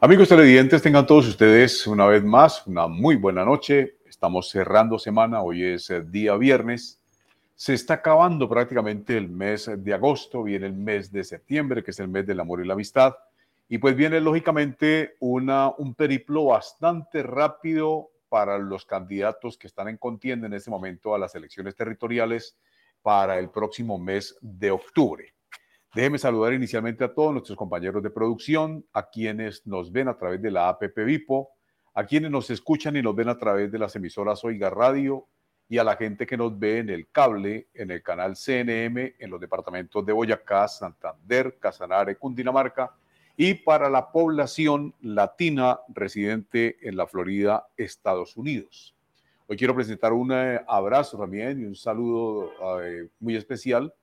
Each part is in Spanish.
Amigos televidentes, tengan todos ustedes una vez más una muy buena noche. Estamos cerrando semana, hoy es eh, día viernes. Se está acabando prácticamente el mes de agosto, viene el mes de septiembre, que es el mes del amor y la amistad. Y pues viene lógicamente una, un periplo bastante rápido para los candidatos que están en contienda en este momento a las elecciones territoriales para el próximo mes de octubre. Déjeme saludar inicialmente a todos nuestros compañeros de producción, a quienes nos ven a través de la APP Vipo, a quienes nos escuchan y nos ven a través de las emisoras Oiga Radio y a la gente que nos ve en el cable, en el canal CNM, en los departamentos de Boyacá, Santander, Casanare, Cundinamarca y para la población latina residente en la Florida, Estados Unidos. Hoy quiero presentar un eh, abrazo también y un saludo eh, muy especial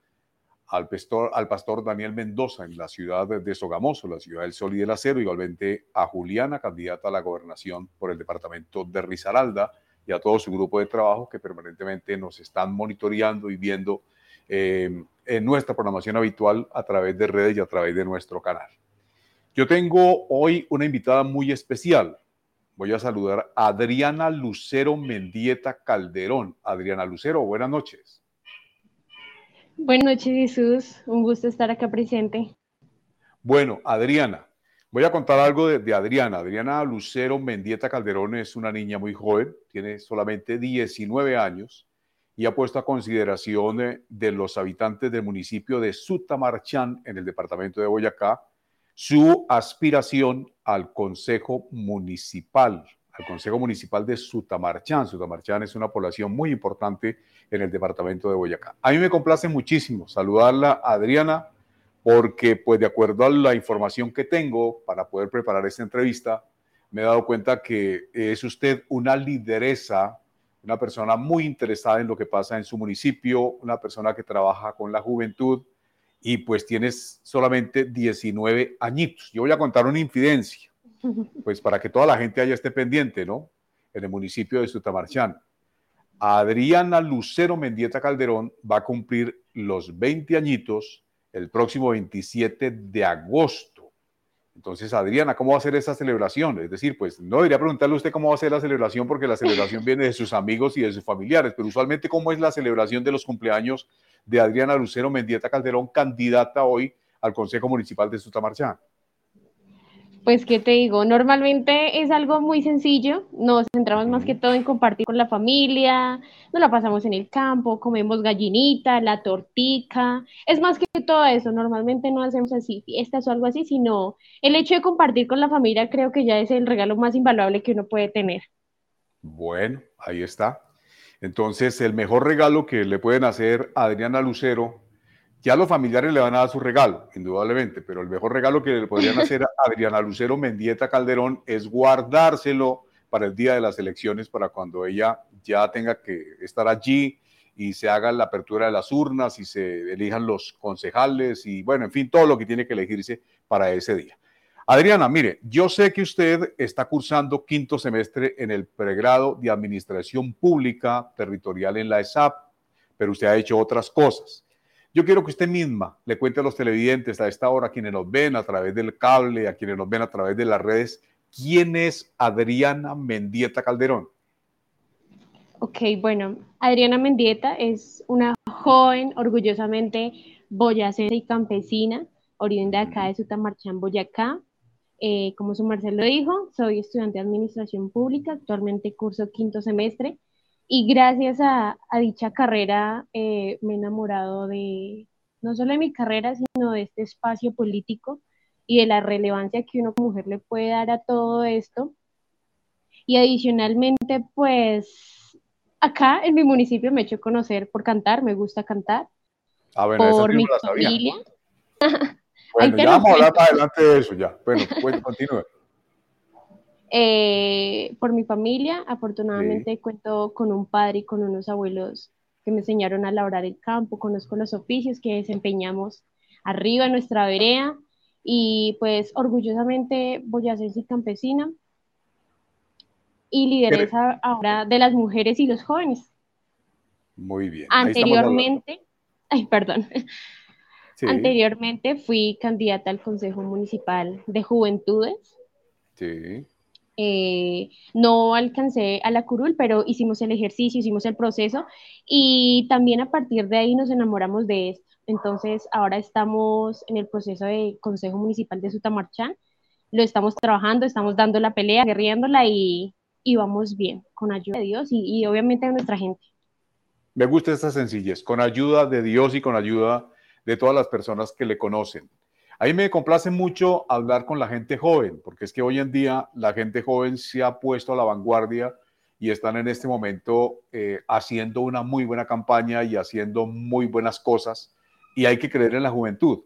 al pastor, al pastor Daniel Mendoza en la ciudad de Sogamoso, la ciudad del Sol y del Acero, igualmente a Juliana, candidata a la gobernación por el departamento de Risaralda, y a todo su grupo de trabajo que permanentemente nos están monitoreando y viendo eh, en nuestra programación habitual a través de redes y a través de nuestro canal. Yo tengo hoy una invitada muy especial. Voy a saludar a Adriana Lucero Mendieta Calderón. Adriana Lucero, buenas noches. Buenas noches, Jesús. Un gusto estar acá presente. Bueno, Adriana, voy a contar algo de, Adriana. Adriana Lucero Mendieta Calderón es una niña muy joven, tiene solamente 19 años y ha puesto a consideración de, de los habitantes del municipio de Sutamarchán en el departamento de Boyacá su aspiración al Consejo Municipal, al Consejo Municipal de Sutamarchán. Sutamarchán es una población muy importante en el departamento de Boyacá. A mí me complace muchísimo saludarla, Adriana, porque pues de acuerdo a la información que tengo para poder preparar esta entrevista, me he dado cuenta que es usted una lideresa, una persona muy interesada en lo que pasa en su municipio, una persona que trabaja con la juventud, y pues tienes solamente 19 añitos. Yo voy a contar una infidencia, pues para que toda la gente haya esté pendiente, ¿no? En el municipio de Sutamarchán. Adriana Lucero Mendieta Calderón va a cumplir los 20 añitos el próximo 27 de agosto. Entonces, Adriana, ¿cómo va a ser esa celebración? Es decir, pues no debería preguntarle a usted cómo va a ser la celebración porque la celebración viene de sus amigos y de sus familiares, pero usualmente cómo es la celebración de los cumpleaños de Adriana Lucero Mendieta Calderón, candidata hoy al Consejo Municipal de Sutamarchán? Pues, ¿qué te digo? Normalmente es algo muy sencillo. Nos centramos más que todo en compartir con la familia, nos la pasamos en el campo, comemos gallinita, la tortica. Es más que todo eso. Normalmente no hacemos así fiestas o algo así, sino el hecho de compartir con la familia creo que ya es el regalo más invaluable que uno puede tener. Bueno, ahí está. Entonces, el mejor regalo que le pueden hacer a Adriana Lucero, ya los familiares le van a dar su regalo, indudablemente, pero el mejor regalo que le podrían hacer a Adriana Lucero Mendieta Calderón es guardárselo para el día de las elecciones, para cuando ella ya tenga que estar allí y se haga la apertura de las urnas y se elijan los concejales y bueno, en fin, todo lo que tiene que elegirse para ese día. Adriana, mire, yo sé que usted está cursando quinto semestre en el pregrado de Administración Pública Territorial en la ESAP, pero usted ha hecho otras cosas. Yo quiero que usted misma le cuente a los televidentes a esta hora, a quienes nos ven a través del cable, a quienes nos ven a través de las redes, quién es Adriana Mendieta Calderón. Ok, bueno, Adriana Mendieta es una joven orgullosamente boyacense y campesina, oriunda acá de Sutamarchán, Boyacá. Eh, como su Marcelo dijo, soy estudiante de Administración Pública, actualmente curso quinto semestre y gracias a, dicha carrera eh, me he enamorado de no solo de mi carrera, sino de este espacio político y de la relevancia que uno como mujer le puede dar a todo esto. Y adicionalmente, pues acá en mi municipio me he hecho conocer por cantar, me gusta cantar, ah, bueno, por mi familia. Bueno, ya vamos a hablar más adelante de eso ya. Bueno, pues continúe. Eh, por mi familia, afortunadamente cuento con un padre y con unos abuelos que me enseñaron a labrar el campo, conozco los oficios que desempeñamos arriba en nuestra vereda y pues orgullosamente voy a ser campesina y lideresa ahora de las mujeres y los jóvenes. Muy bien. Anteriormente, ay, perdón. Anteriormente fui candidata al Consejo Municipal de Juventudes Sí. Eh, no alcancé a la curul, pero hicimos el ejercicio, hicimos el proceso y también a partir de ahí nos enamoramos de esto. Entonces, ahora estamos en el proceso de Consejo Municipal de Sutamarchán. Lo estamos trabajando, estamos dando la pelea, guerriéndola y, y vamos bien, con ayuda de Dios y, y obviamente de nuestra gente. Me gusta esta sencillez, con ayuda de Dios y con ayuda de todas las personas que le conocen. A mí me complace mucho hablar con la gente joven, porque es que hoy en día la gente joven se ha puesto a la vanguardia y están en este momento eh, haciendo una muy buena campaña y haciendo muy buenas cosas y hay que creer en la juventud.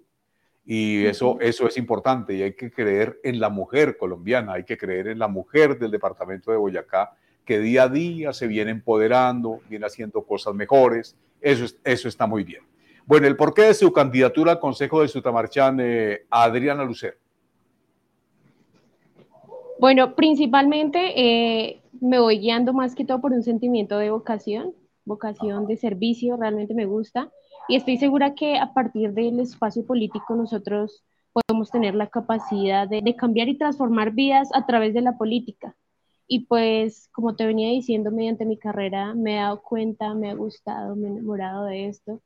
Y eso, eso es importante y hay que creer en la mujer colombiana, hay que creer en la mujer del departamento de Boyacá que día a día se viene empoderando, viene haciendo cosas mejores. Eso, eso está muy bien. Bueno, el porqué de su candidatura al Consejo de Sutamarchán, eh, Adriana Lucero. Bueno, principalmente eh, me voy guiando más que todo por un sentimiento de vocación, vocación de servicio, realmente me gusta. Y estoy segura que a partir del espacio político nosotros podemos tener la capacidad de, cambiar y transformar vidas a través de la política. Y pues, como te venía diciendo, mediante mi carrera me he dado cuenta, me ha gustado, me he enamorado de esto.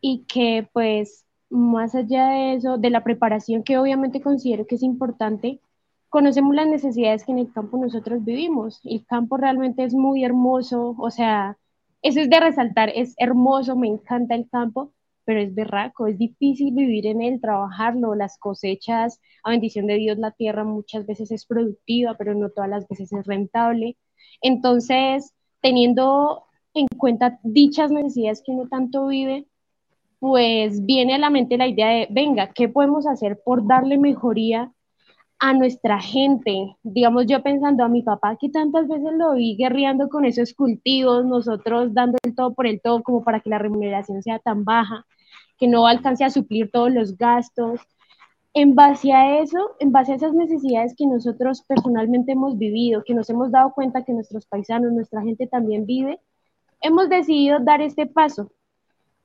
Y que pues, más allá de eso, de la preparación que obviamente considero que es importante, conocemos las necesidades que en el campo nosotros vivimos. El campo realmente es muy hermoso, o sea, eso es de resaltar, es hermoso, me encanta el campo, pero es berraco, es difícil vivir en él, trabajarlo, las cosechas, a bendición de Dios, la tierra muchas veces es productiva, pero no todas las veces es rentable. Entonces, teniendo en cuenta dichas necesidades que uno tanto vive, pues viene a la mente la idea de, venga, ¿qué podemos hacer por darle mejoría a nuestra gente. Digamos, yo pensando a mi papá, que tantas veces lo vi guerreando con esos cultivos, nosotros dando el todo por el todo, como para que la remuneración sea tan baja, que no alcance a suplir todos los gastos. En base a eso, en base a esas necesidades que nosotros personalmente hemos vivido, que nos hemos dado cuenta que nuestros paisanos, nuestra gente también vive, hemos decidido dar este paso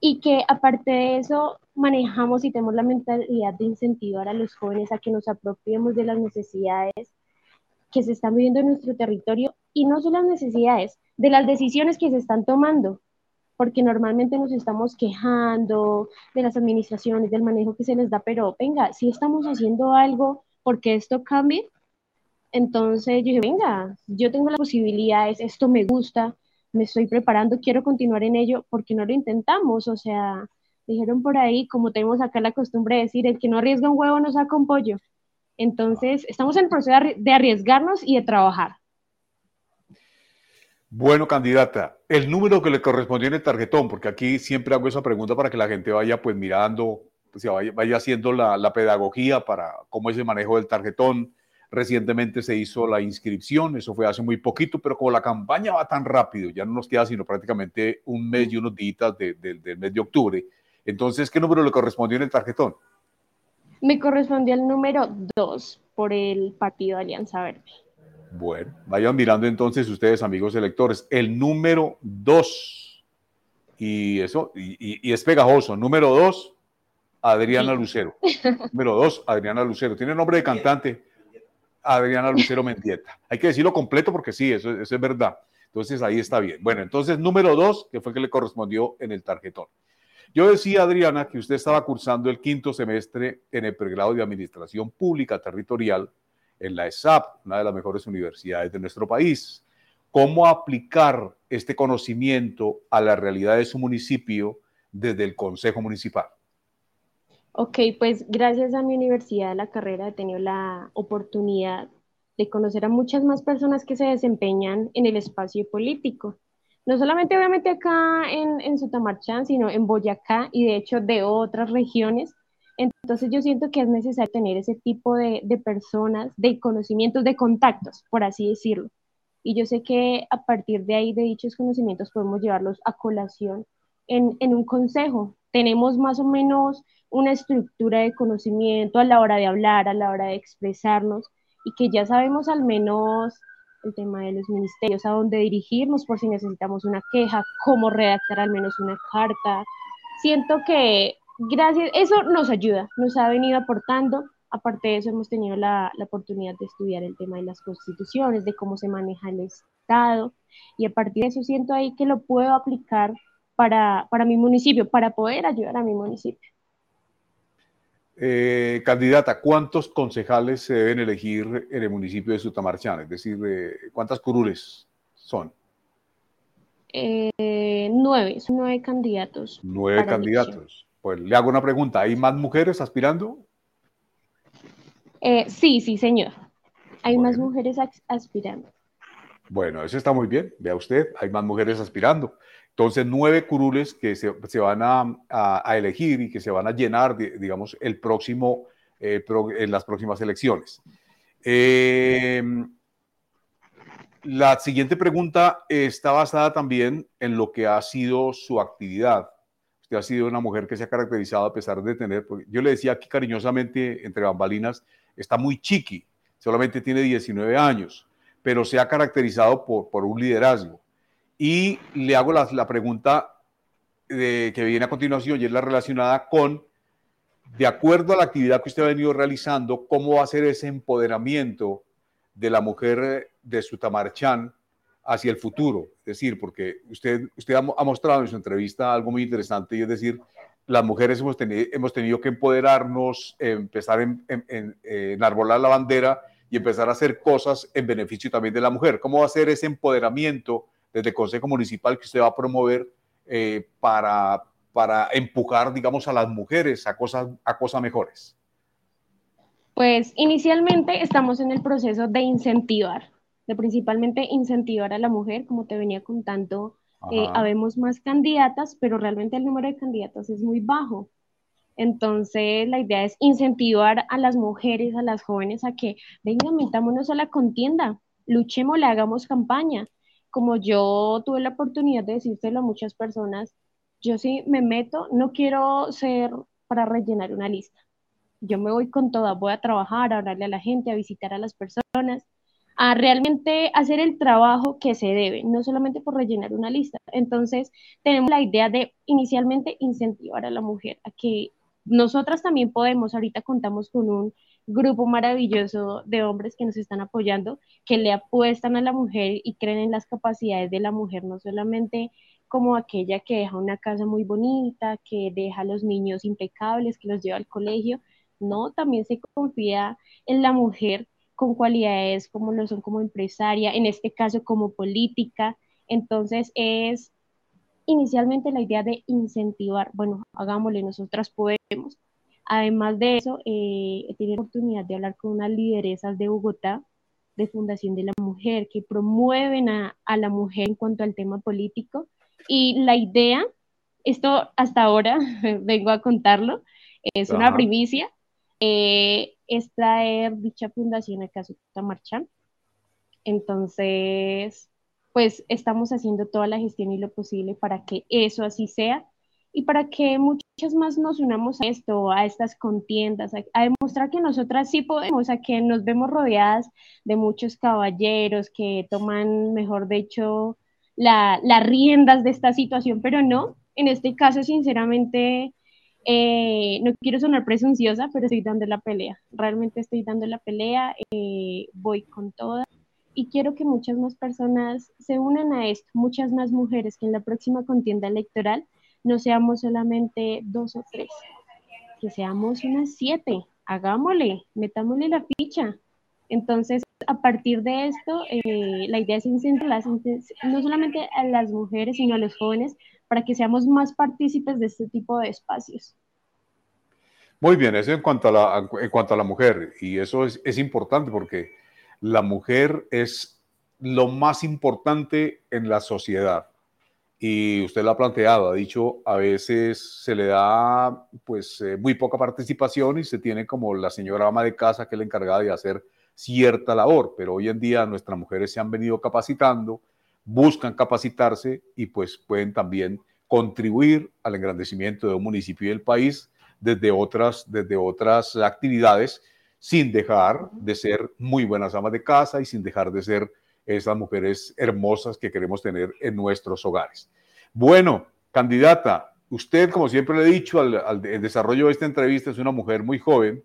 y que aparte de eso manejamos y tenemos la mentalidad de incentivar a los jóvenes a que nos apropiemos de las necesidades que se están viviendo en nuestro territorio y no solo las necesidades, de las decisiones que se están tomando, porque normalmente nos estamos quejando de las administraciones, del manejo que se les da, pero venga, si estamos haciendo algo porque esto cambie, entonces yo dije, venga, yo tengo las posibilidades, esto me gusta, me estoy preparando, quiero continuar en ello, porque no lo intentamos? O sea, dijeron por ahí, como tenemos acá la costumbre de decir, el que no arriesga un huevo no saca un pollo. Entonces, estamos en el proceso de arriesgarnos y de trabajar. Bueno, candidata, el número que le correspondió en el tarjetón, porque aquí siempre hago esa pregunta para que la gente vaya pues mirando, pues, vaya, vaya haciendo la, la pedagogía para cómo es el manejo del tarjetón, Recientemente se hizo la inscripción, eso fue hace muy poquito, pero como la campaña va tan rápido, ya no nos queda sino prácticamente un mes y unos días del mes de octubre. Entonces, ¿qué número le correspondió en el tarjetón? Me correspondió el número 2 por el partido Alianza Verde. Bueno, vayan mirando entonces ustedes, amigos electores, el número 2. Y eso, y, es pegajoso. Número 2, Adriana Lucero. número 2, Adriana Lucero. Tiene nombre de cantante. Adriana Lucero Mendieta. Hay que decirlo completo porque sí, eso, es verdad. Entonces ahí está bien. Bueno, entonces número dos, que fue que le correspondió en el tarjetón. Yo decía, Adriana, que usted estaba cursando el quinto semestre en el pregrado de Administración Pública Territorial en la ESAP, una de las mejores universidades de nuestro país. ¿Cómo aplicar este conocimiento a la realidad de su municipio desde el Consejo Municipal? Ok, pues gracias a mi universidad, la carrera, he tenido la oportunidad de conocer a muchas más personas que se desempeñan en el espacio político. No solamente obviamente acá en, en Sutamarchán, sino en Boyacá y de hecho de otras regiones. Entonces yo siento que es necesario tener ese tipo de, de personas, de conocimientos, de contactos, por así decirlo. Y yo sé que a partir de ahí, de dichos conocimientos, podemos llevarlos a colación en, en un consejo. Tenemos más o menos una estructura de conocimiento a la hora de hablar, a la hora de expresarnos y que ya sabemos al menos el tema de los ministerios, a dónde dirigirnos por si necesitamos una queja, cómo redactar al menos una carta. Siento que gracias, eso nos ayuda, nos ha venido aportando aparte de eso, hemos tenido la, la, oportunidad de estudiar el tema de las constituciones, de cómo se maneja el Estado, y a partir de eso siento ahí que lo puedo aplicar para, para mi municipio, para poder ayudar a mi municipio. Eh, candidata, ¿cuántos concejales se deben elegir en el municipio de Sutamarchán? Es decir, ¿cuántas curules son? Eh, nueve, son nueve candidatos. Nueve candidatos. Pues le hago una pregunta, ¿hay más mujeres aspirando? Eh, sí, sí, señor. Hay más mujeres aspirando. Bueno, eso está muy bien. Vea usted, hay más mujeres aspirando. Entonces, nueve curules que se, van a, elegir y que se van a llenar, digamos, el próximo, eh, en las próximas elecciones. Em, la siguiente pregunta está basada también en lo que ha sido su actividad. Usted ha sido una mujer que se ha caracterizado a pesar de tener, yo le decía aquí cariñosamente, entre bambalinas, está muy chiqui, solamente tiene 19 años, pero se ha caracterizado por, por un liderazgo y le hago la, pregunta que viene a continuación y es la relacionada con, de acuerdo a la actividad que usted ha venido realizando, cómo va a ser ese empoderamiento de la mujer de Sutamarchán hacia el futuro. Es decir, porque usted, usted ha, mostrado en su entrevista algo muy interesante y es decir, las mujeres hemos tenido, hemos tenido que empoderarnos, empezar en, en, enarbolar la bandera y empezar a hacer cosas en beneficio también de la mujer. ¿Cómo va a ser ese empoderamiento desde el Consejo Municipal que usted va a promover eh, para, para empujar, digamos, a las mujeres a cosas, a cosas mejores? Pues inicialmente estamos en el proceso de incentivar, de principalmente incentivar a la mujer, como te venía contando, eh, habemos más candidatas, pero realmente el número de candidatas es muy bajo. Entonces, la idea es incentivar a las mujeres, a las jóvenes, a que vengan, metámonos a la contienda, luchemos, le hagamos campaña como yo tuve la oportunidad de decírselo a muchas personas, yo sí me meto, no quiero ser para rellenar una lista. Yo me voy con toda, voy a trabajar, a hablarle a la gente, a visitar a las personas, a realmente hacer el trabajo que se debe, no solamente por rellenar una lista. Entonces, tenemos la idea de inicialmente incentivar a la mujer a que nosotras también podemos, ahorita contamos con un grupo maravilloso de hombres que nos están apoyando, que le apuestan a la mujer y creen en las capacidades de la mujer, no solamente como aquella que deja una casa muy bonita, que deja a los niños impecables, que los lleva al colegio, no, también se confía en la mujer con cualidades como lo son como empresaria, en este caso como política. Entonces es inicialmente la idea de incentivar, bueno, hagámosle, nosotras podemos, Además de eso, eh, he tenido la oportunidad de hablar con unas lideresas de Bogotá, de Fundación de la Mujer, que promueven a, la mujer en cuanto al tema político. Y la idea, esto hasta ahora vengo a contarlo, es una primicia, eh, es traer dicha fundación a Casuta Marchán. Entonces, pues estamos haciendo toda la gestión y lo posible para que eso así sea y para que muchas más nos unamos a esto, a estas contiendas, a, demostrar que nosotras sí podemos, a que nos vemos rodeadas de muchos caballeros que toman, mejor dicho, las riendas de esta situación, pero no, en este caso, sinceramente, eh, no quiero sonar presunciosa, pero estoy dando la pelea, realmente estoy dando la pelea, eh, voy con toda y quiero que muchas más personas se unan a esto, muchas más mujeres que en la próxima contienda electoral no seamos solamente dos o tres, que seamos unas siete, hagámosle, metámosle la ficha. Entonces, a partir de esto, eh, la idea es incentivar no solamente a las mujeres, sino a los jóvenes para que seamos más partícipes de este tipo de espacios. Muy bien, eso en cuanto a la, en cuanto a la mujer, y eso es, es importante porque la mujer es lo más importante en la sociedad y usted lo ha planteado, ha dicho, a veces se le da pues eh, muy poca participación y se tiene como la señora ama de casa que es la encargada de hacer cierta labor, pero hoy en día nuestras mujeres se han venido capacitando, buscan capacitarse y pues pueden también contribuir al engrandecimiento de un municipio y del país desde otras, desde otras actividades sin dejar de ser muy buenas amas de casa y sin dejar de ser esas mujeres hermosas que queremos tener en nuestros hogares. Bueno, candidata, usted, como siempre le he dicho, al, desarrollo de esta entrevista es una mujer muy joven,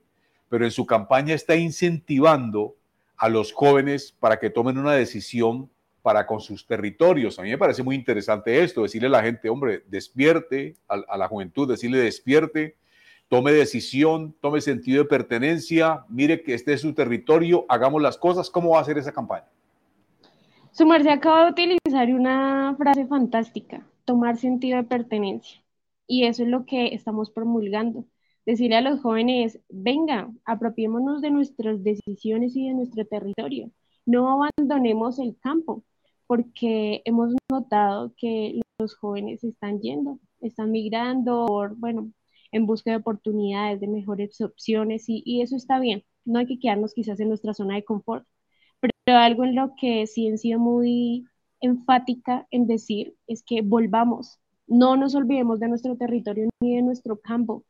pero en su campaña está incentivando a los jóvenes para que tomen una decisión para con sus territorios. A mí me parece muy interesante esto, decirle a la gente, hombre, despierte, a, la juventud, decirle despierte, tome decisión, tome sentido de pertenencia, mire que este es su territorio, hagamos las cosas. ¿Cómo va a ser esa campaña? Su merced acaba de utilizar una frase fantástica, tomar sentido de pertenencia. Y eso es lo que estamos promulgando. Decirle a los jóvenes, venga, apropiémonos de nuestras decisiones y de nuestro territorio. No abandonemos el campo, porque hemos notado que los jóvenes están yendo, están migrando, por, bueno, en busca de oportunidades, de mejores opciones, y, y eso está bien. No hay que quedarnos quizás en nuestra zona de confort, pero algo en lo que sí he sido muy enfática en decir es que volvamos, no nos olvidemos de nuestro territorio ni de nuestro campo,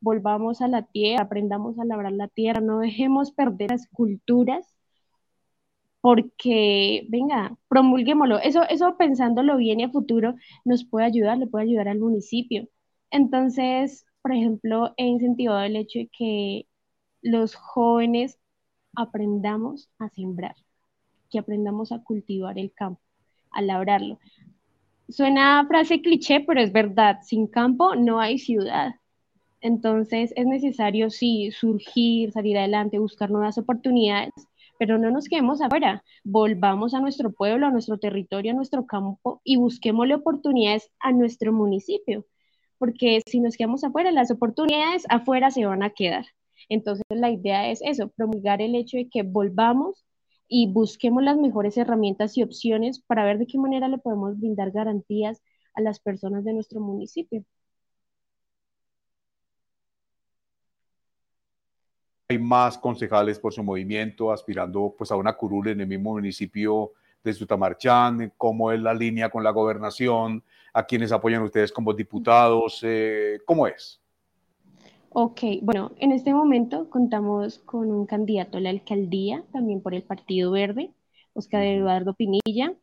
volvamos a la tierra, aprendamos a labrar la tierra, no dejemos perder las culturas porque, venga, promulguémoslo. Eso, eso pensándolo bien y a futuro nos puede ayudar, le puede ayudar al municipio. Entonces, por ejemplo, he incentivado el hecho de que los jóvenes aprendamos a sembrar, que aprendamos a cultivar el campo, a labrarlo. Suena frase cliché, pero es verdad, sin campo no hay ciudad. Entonces es necesario, sí, surgir, salir adelante, buscar nuevas oportunidades, pero no nos quedemos afuera, volvamos a nuestro pueblo, a nuestro territorio, a nuestro campo y busquémosle oportunidades a nuestro municipio, porque si nos quedamos afuera, las oportunidades afuera se van a quedar. Entonces la idea es eso, promulgar el hecho de que volvamos y busquemos las mejores herramientas y opciones para ver de qué manera le podemos brindar garantías a las personas de nuestro municipio. Hay más concejales por su movimiento aspirando pues a una curul en el mismo municipio de Sutamarchán, cómo es la línea con la gobernación, a quienes apoyan ustedes como diputados, eh, ¿cómo es? Ok, bueno, en este momento contamos con un candidato a la alcaldía, también por el Partido Verde, Oscar Eduardo Pinilla,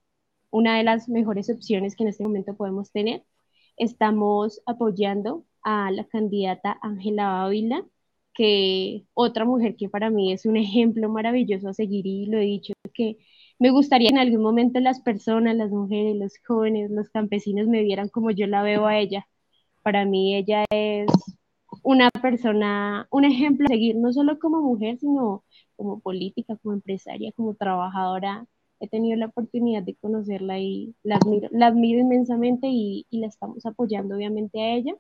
una de las mejores opciones que en este momento podemos tener. Estamos apoyando a la candidata Ángela Ávila, que otra mujer que para mí es un ejemplo maravilloso a seguir y lo he dicho, que me gustaría en algún momento las personas, las mujeres, los jóvenes, los campesinos me vieran como yo la veo a ella. Para mí ella es una persona, un ejemplo a seguir, no solo como mujer, sino como política, como empresaria, como trabajadora. He tenido la oportunidad de conocerla y la admiro, la admiro inmensamente y, la estamos apoyando obviamente a ella.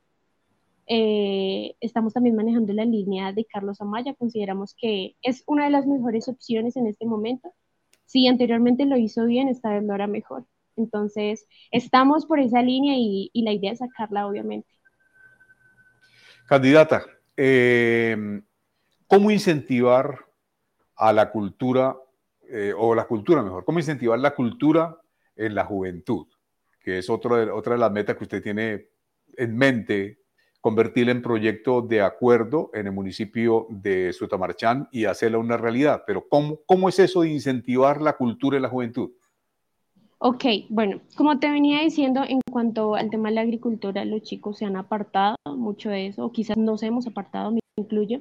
Eh, estamos también manejando la línea de Carlos Amaya, consideramos que es una de las mejores opciones en este momento. Si anteriormente lo hizo bien, esta vez lo mejor. Entonces, estamos por esa línea y la idea es sacarla, obviamente. Candidata, em, ¿cómo incentivar a la cultura, eh, o la cultura mejor, cómo incentivar la cultura en la juventud? Que es otra de las metas que usted tiene en mente, convertirla en proyecto de acuerdo en el municipio de Sutamarchán y hacerla una realidad. Pero ¿cómo, cómo es eso de incentivar la cultura en la juventud? Ok, bueno, como te venía diciendo, en cuanto al tema de la agricultura, los chicos se han apartado mucho de eso, o quizás nos hemos apartado, me incluyo,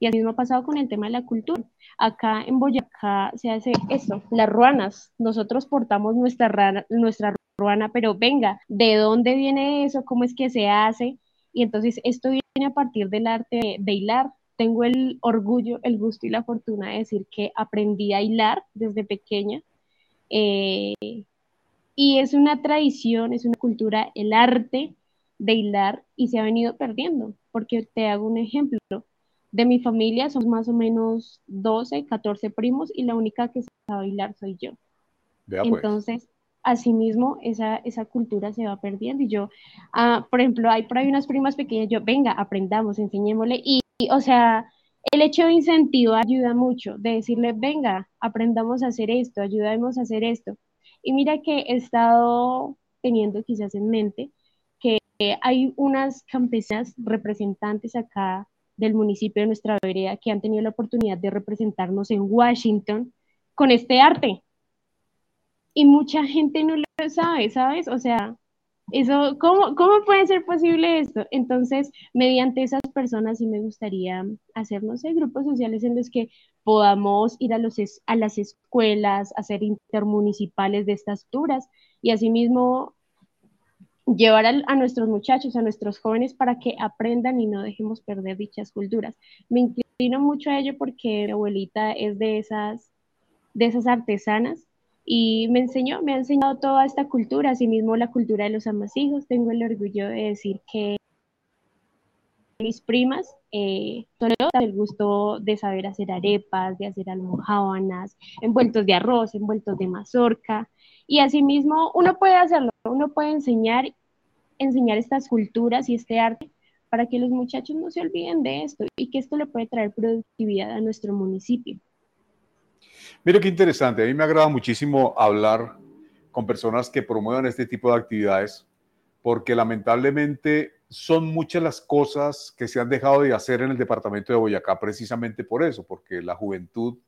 y así mismo ha pasado con el tema de la cultura. Acá en Boyacá se hace eso, las ruanas. Nosotros portamos nuestra, nuestra ruana, pero venga, ¿de dónde viene eso? ¿Cómo es que se hace? Y entonces esto viene a partir del arte de hilar. Tengo el orgullo, el gusto y la fortuna de decir que aprendí a hilar desde pequeña. Eh, y es una tradición, es una cultura, el arte de hilar y se ha venido perdiendo, porque te hago un ejemplo. De mi familia somos más o menos 12, 14 primos y la única que sabe hilar soy yo. Pues. Entonces, asimismo, esa, esa cultura se va perdiendo. Y yo, ah, por ejemplo, hay por ahí unas primas pequeñas, yo, venga, aprendamos, enseñémosle. Y, y, o sea, el hecho de incentivar ayuda mucho, de decirle, venga, aprendamos a hacer esto, ayudemos a hacer esto. Y mira que he estado teniendo quizás en mente que hay unas campesinas representantes acá del municipio de nuestra vereda que han tenido la oportunidad de representarnos en Washington con este arte. Y mucha gente no lo sabe, ¿sabes? O sea, Eso, ¿cómo, ¿Cómo puede ser posible esto? Entonces, mediante esas personas sí me gustaría hacer, no sé, grupos sociales en los que podamos ir a, los, a las escuelas, hacer intermunicipales de estas alturas y asimismo llevar a, nuestros muchachos, a nuestros jóvenes para que aprendan y no dejemos perder dichas culturas. Me inclino mucho a ello porque mi abuelita es de esas, de esas artesanas y me enseñó, me ha enseñado toda esta cultura, asimismo la cultura de los amasijos. Tengo el orgullo de decir que mis primas eh, el gusto de saber hacer arepas, de hacer almojábanas, envueltos de arroz, envueltos de mazorca. Y asimismo uno puede hacerlo, uno puede enseñar, enseñar estas culturas y este arte para que los muchachos no se olviden de esto y que esto le puede traer productividad a nuestro municipio. Mire qué interesante, a mí me agrada muchísimo hablar con personas que promuevan este tipo de actividades, porque lamentablemente son muchas las cosas que se han dejado de hacer en el departamento de Boyacá precisamente por eso, porque la juventud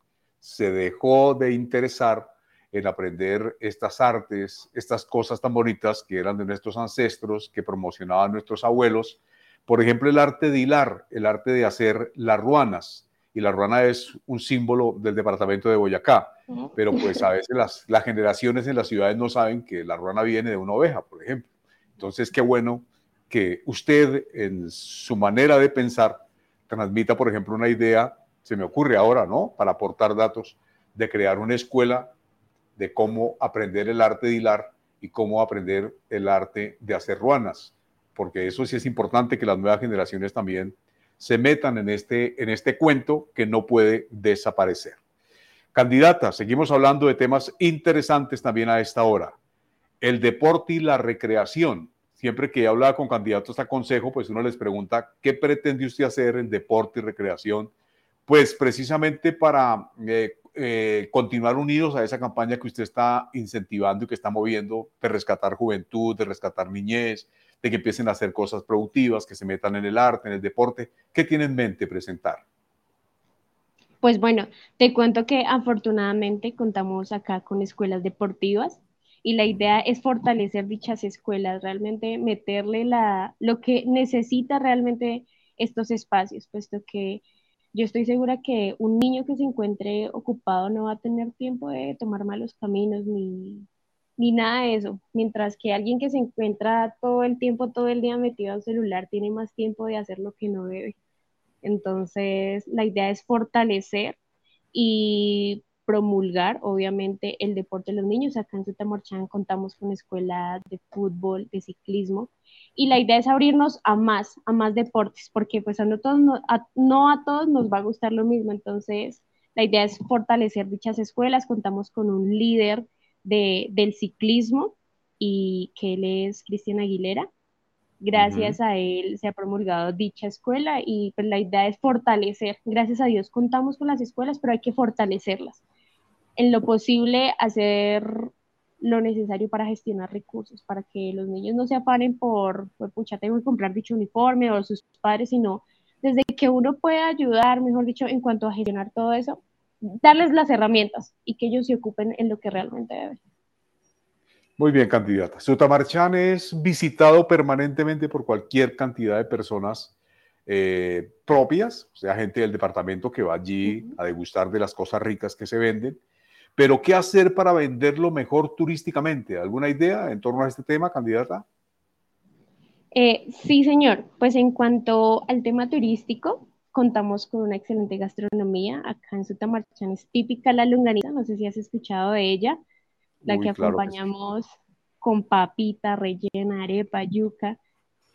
se dejó de interesar en aprender estas artes, estas cosas tan bonitas que eran de nuestros ancestros, que promocionaban nuestros abuelos. Por ejemplo, el arte de hilar, el arte de hacer las ruanas, y la ruana es un símbolo del departamento de Boyacá, pero pues a veces las, las generaciones en las ciudades no saben que la ruana viene de una oveja, por ejemplo. Entonces, qué bueno que usted en su manera de pensar transmita, por ejemplo, una idea, se me ocurre ahora, ¿no? Para aportar datos, de crear una escuela de cómo aprender el arte de hilar y cómo aprender el arte de hacer ruanas, porque eso sí es importante que las nuevas generaciones también se metan en este, en este cuento que no puede desaparecer. Candidata, seguimos hablando de temas interesantes también a esta hora. El deporte y la recreación. Siempre que habla con candidatos a consejo, pues uno les pregunta, ¿qué pretende usted hacer en deporte y recreación? Pues precisamente para eh, eh, continuar unidos a esa campaña que usted está incentivando y que está moviendo de rescatar juventud, de rescatar niñez, de que empiecen a hacer cosas productivas, que se metan en el arte, en el deporte. ¿Qué tiene en mente presentar? Pues bueno, te cuento que afortunadamente contamos acá con escuelas deportivas y la idea es fortalecer dichas escuelas, realmente meterle la, lo que necesita realmente estos espacios, puesto que yo estoy segura que un niño que se encuentre ocupado no va a tener tiempo de tomar malos caminos ni, ni nada de eso. Mientras que alguien que se encuentra todo el tiempo, todo el día metido al celular, tiene más tiempo de hacer lo que no debe. Entonces, la idea es fortalecer y promulgar, obviamente, el deporte de los niños. Acá en Sutamarchán contamos con escuela de fútbol, de ciclismo, y la idea es abrirnos a más, a más deportes, porque pues a no, todos, no a todos nos va a gustar lo mismo. Entonces, la idea es fortalecer dichas escuelas. Contamos con un líder del ciclismo y que él es Cristian Aguilera. Gracias a él se ha promulgado dicha escuela y pues la idea es fortalecer. Gracias a Dios contamos con las escuelas, pero hay que fortalecerlas. En lo posible hacer lo necesario para gestionar recursos, para que los niños no se aparen por, pues pucha, tengo que comprar dicho uniforme o sus padres, sino desde que uno pueda ayudar, mejor dicho, en cuanto a gestionar todo eso, darles las herramientas y que ellos se ocupen en lo que realmente deben. Muy bien, candidata. Sutamarchán es visitado permanentemente por cualquier cantidad de personas eh, propias, o sea, gente del departamento que va allí a degustar de las cosas ricas que se venden. Pero, ¿qué hacer para venderlo mejor turísticamente? ¿Alguna idea en torno a este tema, candidata? Eh, sí, señor. Pues en cuanto al tema turístico, contamos con una excelente gastronomía. Acá en Sutamarchán es típica la longaniza, no sé si has escuchado de ella, la que acompañamos con papita, rellena, arepa, yuca.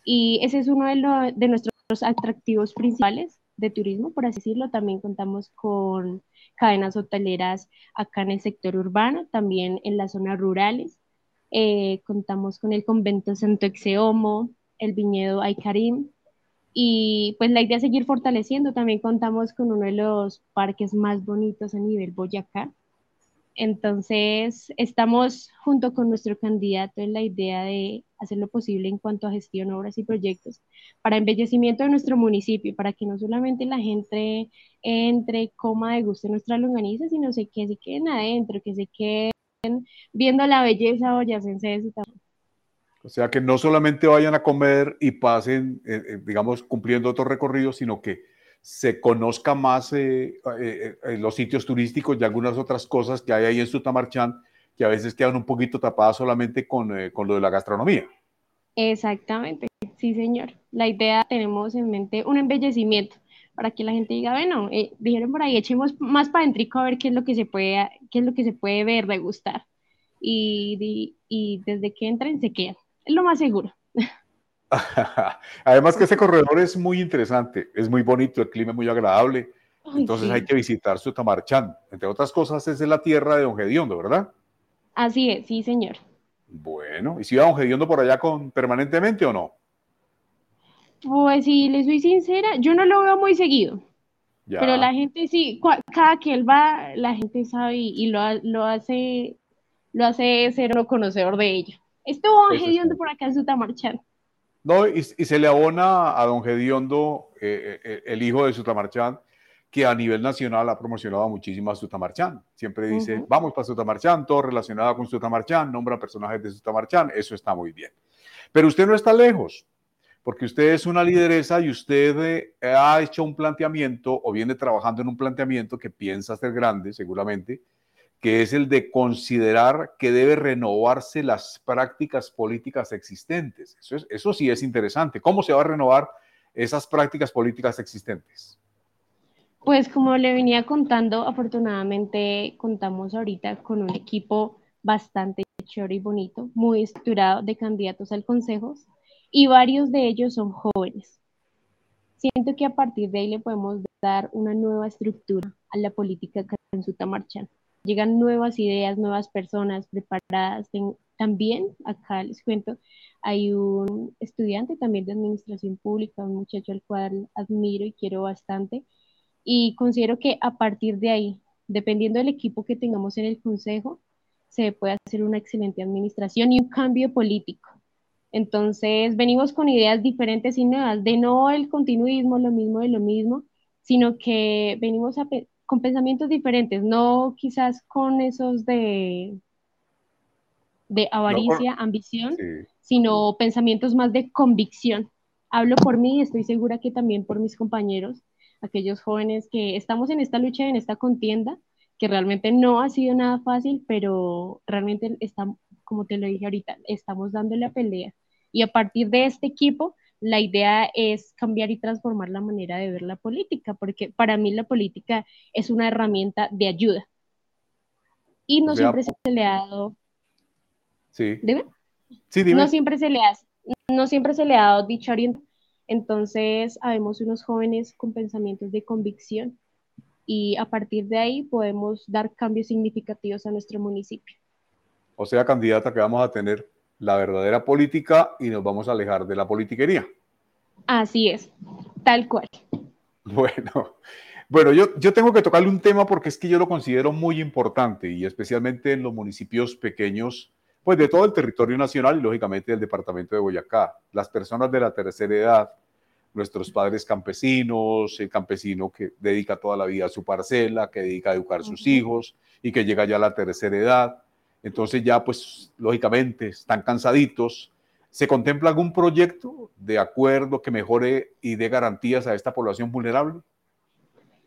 Y ese es uno de, de nuestros atractivos principales de turismo, por así decirlo. También contamos con cadenas hoteleras acá en el sector urbano, también en las zonas rurales. Eh, contamos con el convento Santo Exeomo, el viñedo Aycarim, y pues la idea es seguir fortaleciendo. También contamos con uno de los parques más bonitos a nivel Boyacá. Entonces, estamos junto con nuestro candidato en la idea de hacer lo posible en cuanto a gestión, obras y proyectos para embellecimiento de nuestro municipio, para que no solamente la gente entre, coma, deguste nuestra longaniza, sino que se queden adentro, que se queden viendo la belleza boyacense de su. O sea, que no solamente vayan a comer y pasen, eh, eh, digamos, cumpliendo otros recorridos, sino que se conozca más eh, los sitios turísticos y algunas otras cosas que hay ahí en Sutamarchán que a veces quedan un poquito tapadas solamente con, con lo de la gastronomía. Exactamente, sí, señor. La idea tenemos en mente un embellecimiento para que la gente diga, bueno, dijeron por ahí, echemos más para adentro a ver qué es lo que se puede, qué es lo que se puede ver, degustar. Y, y desde que entren se quedan es lo más seguro. Además que ese corredor es muy interesante, es muy bonito, el clima es muy agradable, entonces hay que visitar Sutamarchán. Entre otras cosas es de la tierra de Don Gediondo, ¿verdad? Así es, sí señor. Bueno, ¿y si va Don Gediondo por allá con, permanentemente o no? Pues si le soy sincera, yo no lo veo muy seguido. Pero la gente sí, cada que él va, la gente sabe y, lo, lo, hace lo hace ser un conocedor de ello. Estuvo Don Gediondo por acá en Sutamarchán. No, y, se le abona a Don Gediondo, eh, eh, eh, el hijo de Sutamarchán, que a nivel nacional ha promocionado muchísimo a Sutamarchán. Siempre dice, vamos para Sutamarchán, todo relacionado con Sutamarchán, nombra personajes de Sutamarchán, eso está muy bien. Pero usted no está lejos, porque usted es una lideresa y usted ha hecho un planteamiento o viene trabajando en un planteamiento que piensa ser grande, seguramente, que es el de considerar que debe renovarse las prácticas políticas existentes. Eso, sí es interesante. ¿Cómo se va a renovar esas prácticas políticas existentes? Pues como le venía contando, afortunadamente contamos ahorita con un equipo bastante chévere y bonito, muy estructurado de candidatos al consejo y varios de ellos son jóvenes. Siento que a partir de ahí le podemos dar una nueva estructura a la política que en Sutamarchán llegan nuevas ideas, nuevas personas preparadas. también, acá les cuento, hay un estudiante también de administración pública, un muchacho al cual admiro y quiero bastante. Y considero que a partir de ahí, dependiendo del equipo que tengamos en el consejo, se puede hacer una excelente administración y un cambio político. Entonces, venimos con ideas diferentes y nuevas, de no el continuismo, lo mismo de lo mismo, sino que venimos a, con pensamientos diferentes, no quizás con esos de, de avaricia, ambición, sino pensamientos más de convicción. Hablo por mí y estoy segura que también por mis compañeros, aquellos jóvenes que estamos en esta lucha, en esta contienda, que realmente no ha sido nada fácil, pero realmente estamos, como te lo dije ahorita, estamos dando la pelea. Y a partir de este equipo la idea es cambiar y transformar la manera de ver la política, porque para mí la política es una herramienta de ayuda. Y no siempre se le ha dado... Sí. ¿Dime? Sí, dime. No siempre se le ha, no siempre se le ha dado dicha orientación. Entonces, habemos unos jóvenes con pensamientos de convicción y a partir de ahí podemos dar cambios significativos a nuestro municipio. O sea, candidata que vamos a tener la verdadera política y nos vamos a alejar de la politiquería. Así es, tal cual. Bueno, bueno, yo, yo tengo que tocarle un tema porque es que yo lo considero muy importante y especialmente en los municipios pequeños, pues de todo el territorio nacional y lógicamente del departamento de Boyacá. Las personas de la tercera edad, nuestros padres campesinos, el campesino que dedica toda la vida a su parcela, que dedica a educar a sus hijos y que llega ya a la tercera edad entonces ya pues lógicamente están cansaditos. ¿Se contempla algún proyecto de acuerdo que mejore y dé garantías a esta población vulnerable?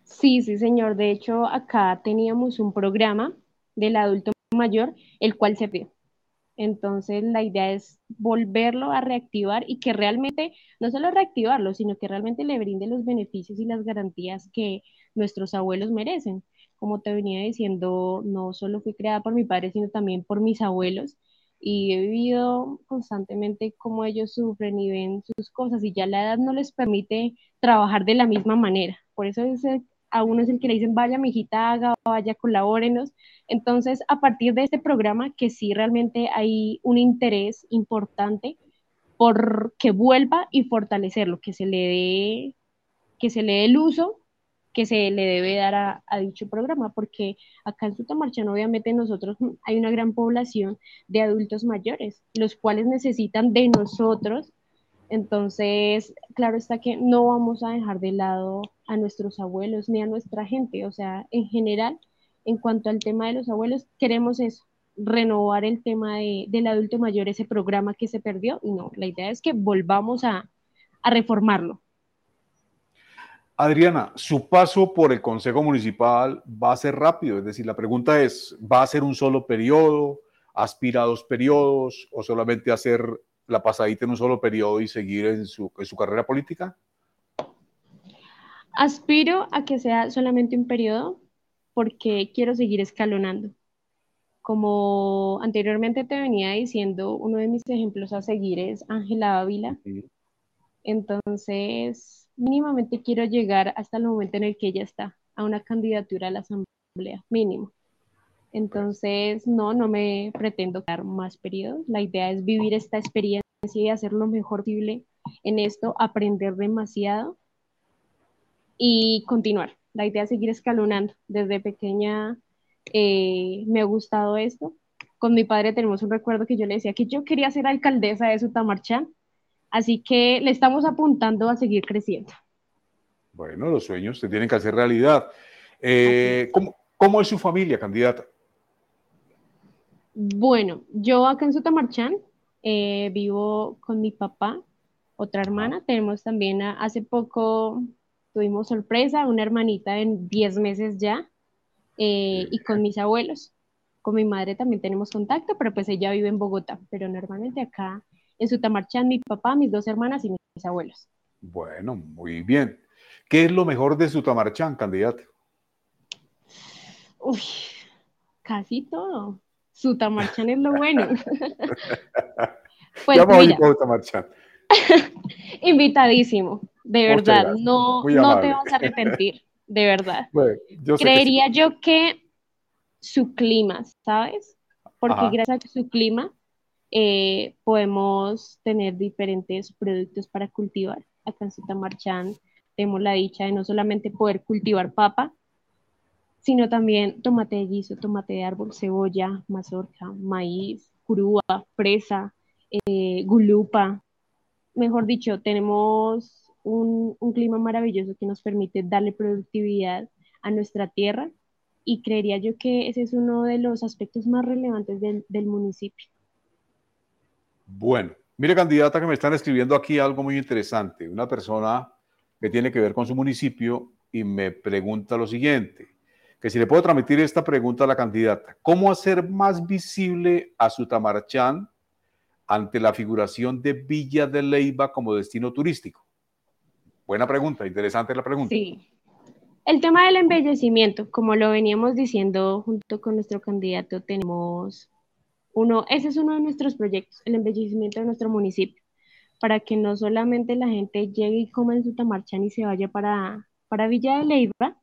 Sí, sí, señor. De hecho, acá teníamos un programa del adulto mayor, el cual se perdió. Entonces, la idea es volverlo a reactivar y que realmente, no solo reactivarlo, sino que realmente le brinde los beneficios y las garantías que nuestros abuelos merecen como te venía diciendo, no solo fui creada por mi padre, sino también por mis abuelos. Y he vivido constantemente cómo ellos sufren y ven sus cosas y ya la edad no les permite trabajar de la misma manera. Por eso es a uno es el que le dicen, vaya, mijita, haga, vaya, colabórenos. Entonces, a partir de este programa, que sí realmente hay un interés importante por que vuelva y fortalecerlo, que se le dé, que se le dé el uso que se le debe dar a, dicho programa, porque acá en Sutamarchán obviamente nosotros hay una gran población de adultos mayores, los cuales necesitan de nosotros. Entonces, claro está que no vamos a dejar de lado a nuestros abuelos ni a nuestra gente, o sea, en general, en cuanto al tema de los abuelos, queremos eso, renovar el tema del adulto mayor, ese programa que se perdió. No, la idea es que volvamos a reformarlo. Adriana, su paso por el Consejo Municipal va a ser rápido, es decir, la pregunta es, ¿va a ser un solo periodo, aspira a dos periodos o solamente hacer la pasadita en un solo periodo y seguir en su, en su carrera política? Aspiro a que sea solamente un periodo porque quiero seguir escalonando. Como anteriormente te venía diciendo, uno de mis ejemplos a seguir es Ángela Ávila. Entonces, mínimamente quiero llegar hasta el momento en el que ella está, a una candidatura a la asamblea, mínimo. Entonces, no, no me pretendo dar más periodos. La idea es vivir esta experiencia y hacer lo mejor posible en esto, aprender demasiado y continuar. La idea es seguir escalonando. Desde pequeña eh, me ha gustado esto. Con mi padre tenemos un recuerdo que yo le decía que yo quería ser alcaldesa de Sutamarchán, así que le estamos apuntando a seguir creciendo. Bueno, los sueños se tienen que hacer realidad. Eh, ¿cómo, es su familia, candidata? Bueno, yo acá en Sutamarchán eh, vivo con mi papá, otra hermana. Tenemos también, hace poco tuvimos sorpresa, una hermanita en 10 meses ya, eh, y con mis abuelos. Con mi madre también tenemos contacto, pero pues ella vive en Bogotá, pero normalmente acá en Sutamarchán, mi papá, mis dos hermanas y mis abuelos. Bueno, muy bien. ¿Qué es lo mejor de Sutamarchán, candidato? Uy, casi todo. Sutamarchán es lo bueno. pues mira, Sutamarchán. invitadísimo, de verdad, no, no te vas a arrepentir, de verdad. Creería yo que su clima, ¿sabes? Porque gracias a su clima eh, podemos tener diferentes productos para cultivar. Acá en Sutamarchán tenemos la dicha de no solamente poder cultivar papa, sino también tomate de guiso, tomate de árbol, cebolla, mazorca, maíz, curúa, fresa, eh, gulupa. Mejor dicho, tenemos un, clima maravilloso que nos permite darle productividad a nuestra tierra y creería yo que ese es uno de los aspectos más relevantes del, del municipio. Bueno, mire candidata que me están escribiendo aquí algo muy interesante. Una persona que tiene que ver con su municipio y me pregunta lo siguiente que si le puedo transmitir esta pregunta a la candidata, ¿cómo hacer más visible a Sutamarchán ante la figuración de Villa de Leyva como destino turístico? Buena pregunta, interesante la pregunta. Sí. El tema del embellecimiento, como lo veníamos diciendo junto con nuestro candidato, tenemos uno, ese es uno de nuestros proyectos, el embellecimiento de nuestro municipio, para que no solamente la gente llegue y coma en Sutamarchán y se vaya para, para Villa de Leyva,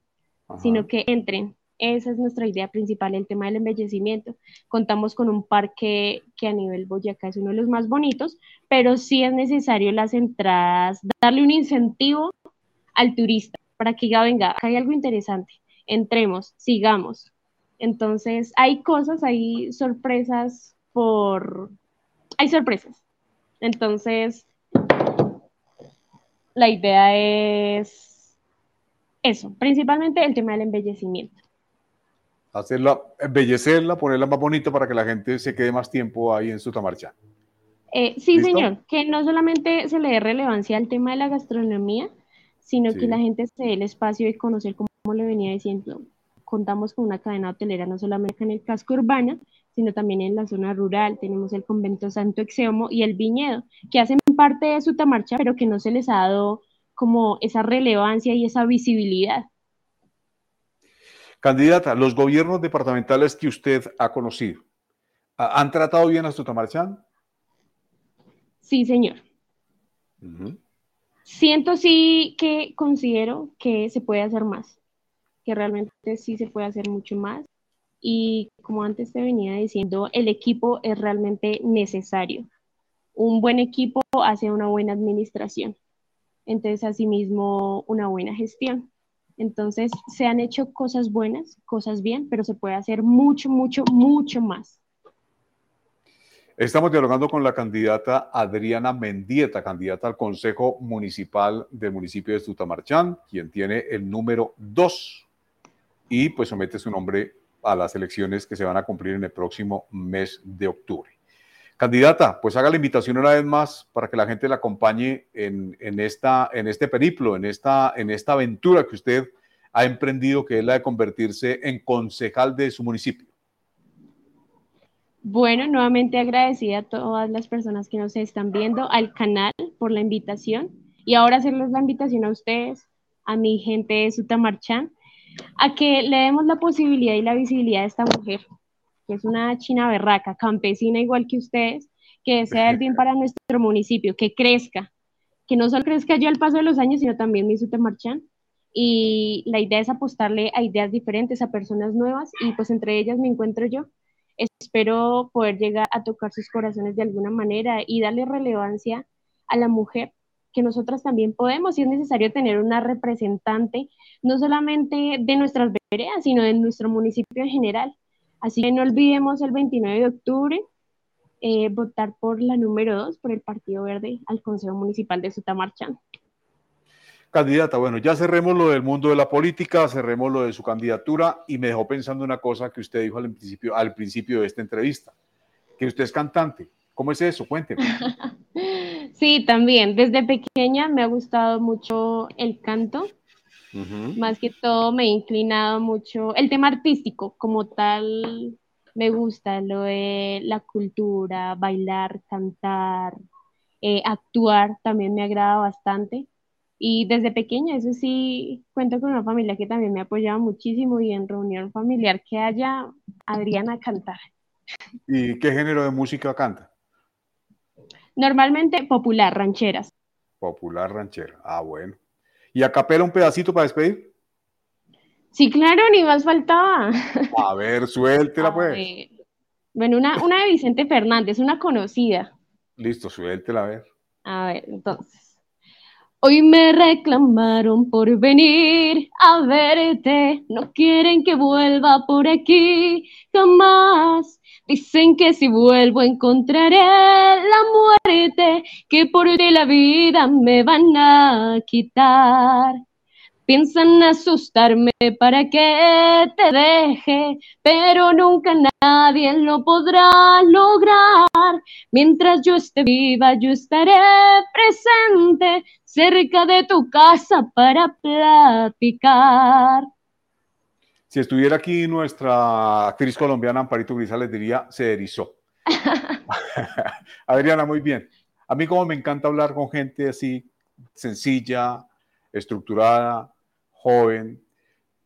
sino que entren. Esa es nuestra idea principal, el tema del embellecimiento. Contamos con un parque que a nivel Boyacá es uno de los más bonitos, pero sí es necesario las entradas, darle un incentivo al turista para que ya venga, acá hay algo interesante, entremos, sigamos. Entonces, hay cosas, hay sorpresas por... Hay sorpresas. Entonces, la idea es eso, principalmente el tema del embellecimiento. Hacerla, embellecerla, ponerla más bonita para que la gente se quede más tiempo ahí en su tamarcha. Eh, sí, señor, que no solamente se le dé relevancia al tema de la gastronomía, sino que la gente se dé el espacio de conocer, como le venía diciendo, contamos con una cadena hotelera no solamente en el casco urbano, sino también en la zona rural. Tenemos el convento Santo Exeomo y el viñedo, que hacen parte de su tamarcha, pero que no se les ha dado como esa relevancia y esa visibilidad. Candidata, los gobiernos departamentales que usted ha conocido, ¿han tratado bien a Sutamarchán? Sí, señor. Siento sí que considero que se puede hacer más, que realmente sí se puede hacer mucho más. Y como antes te venía diciendo, el equipo es realmente necesario. Un buen equipo hace una buena administración entonces asimismo una buena gestión. Entonces se han hecho cosas buenas, cosas bien, pero se puede hacer mucho, mucho, mucho más. Estamos dialogando con la candidata Adriana Mendieta, candidata al Consejo Municipal del municipio de Sutamarchán, quien tiene el número 2 y pues somete su nombre a las elecciones que se van a cumplir en el próximo mes de octubre. Candidata, pues haga la invitación una vez más para que la gente la acompañe en, esta, en este periplo, en esta, en esta aventura que usted ha emprendido, que es la de convertirse en concejal de su municipio. Bueno, nuevamente agradecida a todas las personas que nos están viendo, al canal por la invitación y ahora hacerles la invitación a ustedes, a mi gente de Sutamarchán, a que le demos la posibilidad y la visibilidad a esta mujer, que es una china berraca, campesina igual que ustedes, que desea el bien para nuestro municipio, que crezca, que no solo crezca yo al paso de los años, sino también mi Sutamarchán. Y la idea es apostarle a ideas diferentes, a personas nuevas, y pues entre ellas me encuentro yo. Espero poder llegar a tocar sus corazones de alguna manera y darle relevancia a la mujer que nosotras también podemos y es necesario tener una representante, no solamente de nuestras veredas, sino de nuestro municipio en general. Así que no olvidemos el 29 de octubre eh, votar por la número 2, por el Partido Verde, al Consejo Municipal de Sutamarchán. Candidata, bueno, ya cerremos lo del mundo de la política, cerremos lo de su candidatura y me dejó pensando una cosa que usted dijo al principio, al principio de esta entrevista, que usted es cantante. ¿Cómo es eso? Cuénteme. Sí, también. Desde pequeña me ha gustado mucho el canto. Más que todo me he inclinado mucho. El tema artístico como tal me gusta, lo de la cultura, bailar, cantar, eh, actuar también me agrada bastante. Y desde pequeña, eso sí, cuento con una familia que también me ha apoyado muchísimo y en reunión familiar que haya, Adriana cantar. ¿Y qué género de música canta? Normalmente popular, rancheras. Popular ranchera. Ah, bueno. ¿Y a capela un pedacito para despedir? Sí, claro, ni más faltaba. A ver, suéltela pues. Bueno, una, una de Vicente Fernández, una conocida. Listo, suéltela a ver. A ver, entonces. Hoy me reclamaron por venir a verte, no quieren que vuelva por aquí jamás. Dicen que si vuelvo encontraré la muerte, que por ti la vida me van a quitar. Piensan asustarme para que te deje, pero nunca nadie lo podrá lograr. Mientras yo esté viva, yo estaré presente cerca de tu casa para platicar. Si estuviera aquí nuestra actriz colombiana Amparito Grisales diría, se erizó. Adriana, muy bien. A mí como me encanta hablar con gente así, sencilla, estructurada, joven,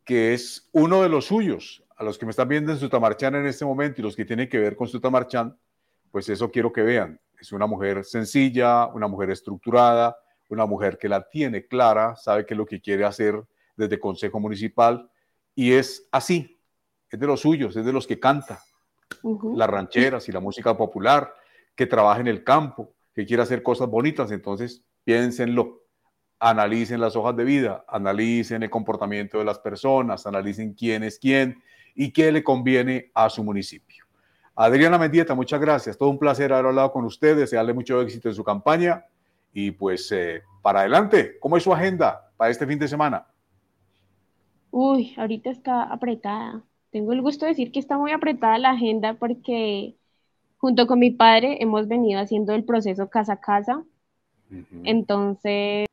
que es uno de los suyos, a los que me están viendo en Sutamarchán en este momento y los que tienen que ver con Sutamarchán, pues eso quiero que vean. Es una mujer sencilla, una mujer estructurada, una mujer que la tiene clara, sabe qué es lo que quiere hacer desde Consejo Municipal y es así, es de los suyos, es de los que canta las rancheras y la música popular, que trabaja en el campo, que quiere hacer cosas bonitas, entonces piénsenlo, analicen las hojas de vida, analicen el comportamiento de las personas, analicen quién es quién y qué le conviene a su municipio. Adriana Mendieta, muchas gracias. Todo un placer haber hablado con ustedes, desearle mucho éxito en su campaña y pues eh, para adelante, ¿cómo es su agenda para este fin de semana? Uy, ahorita está apretada. Tengo el gusto de decir que está muy apretada la agenda porque junto con mi padre hemos venido haciendo el proceso casa a casa. Entonces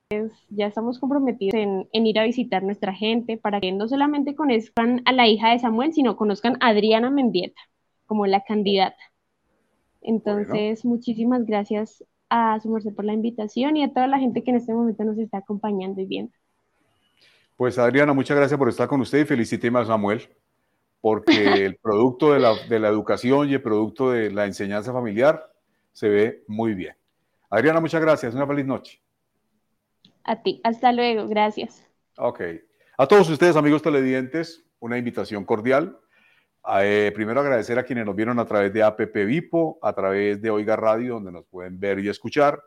ya estamos comprometidos en, ir a visitar nuestra gente para que no solamente conozcan a la hija de Samuel, sino conozcan a Adriana Mendieta como la candidata. Entonces, muchísimas gracias a su merced por la invitación y a toda la gente que en este momento nos está acompañando y viendo. Pues Adriana, muchas gracias por estar con usted y felicíteme a Samuel, porque el producto de la, de la educación y el producto de la enseñanza familiar se ve muy bien. Adriana, muchas gracias. Una feliz noche. A ti. Hasta luego. Gracias. Ok. A todos ustedes, amigos televidentes, una invitación cordial eh, primero agradecer a quienes nos vieron a través de APP Vipo, a través de Oiga Radio, donde nos pueden ver y escuchar,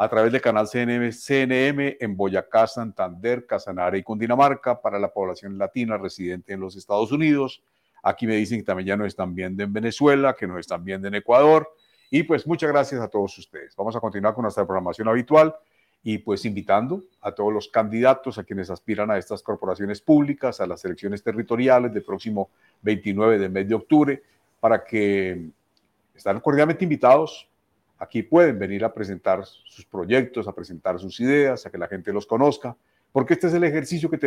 a través del canal CNM, CNM en Boyacá, Santander, Casanare y Cundinamarca para la población latina residente en los Estados Unidos. Aquí me dicen que también ya nos están viendo en Venezuela, que nos están viendo en Ecuador. Y pues muchas gracias a todos ustedes. Vamos a continuar con nuestra programación habitual y pues invitando a todos los candidatos, a quienes aspiran a estas corporaciones públicas, a las elecciones territoriales del próximo 29 de mes de octubre, para que están cordialmente invitados. Aquí pueden venir a presentar sus proyectos, a presentar sus ideas, a que la gente los conozca, porque este es el ejercicio que tenemos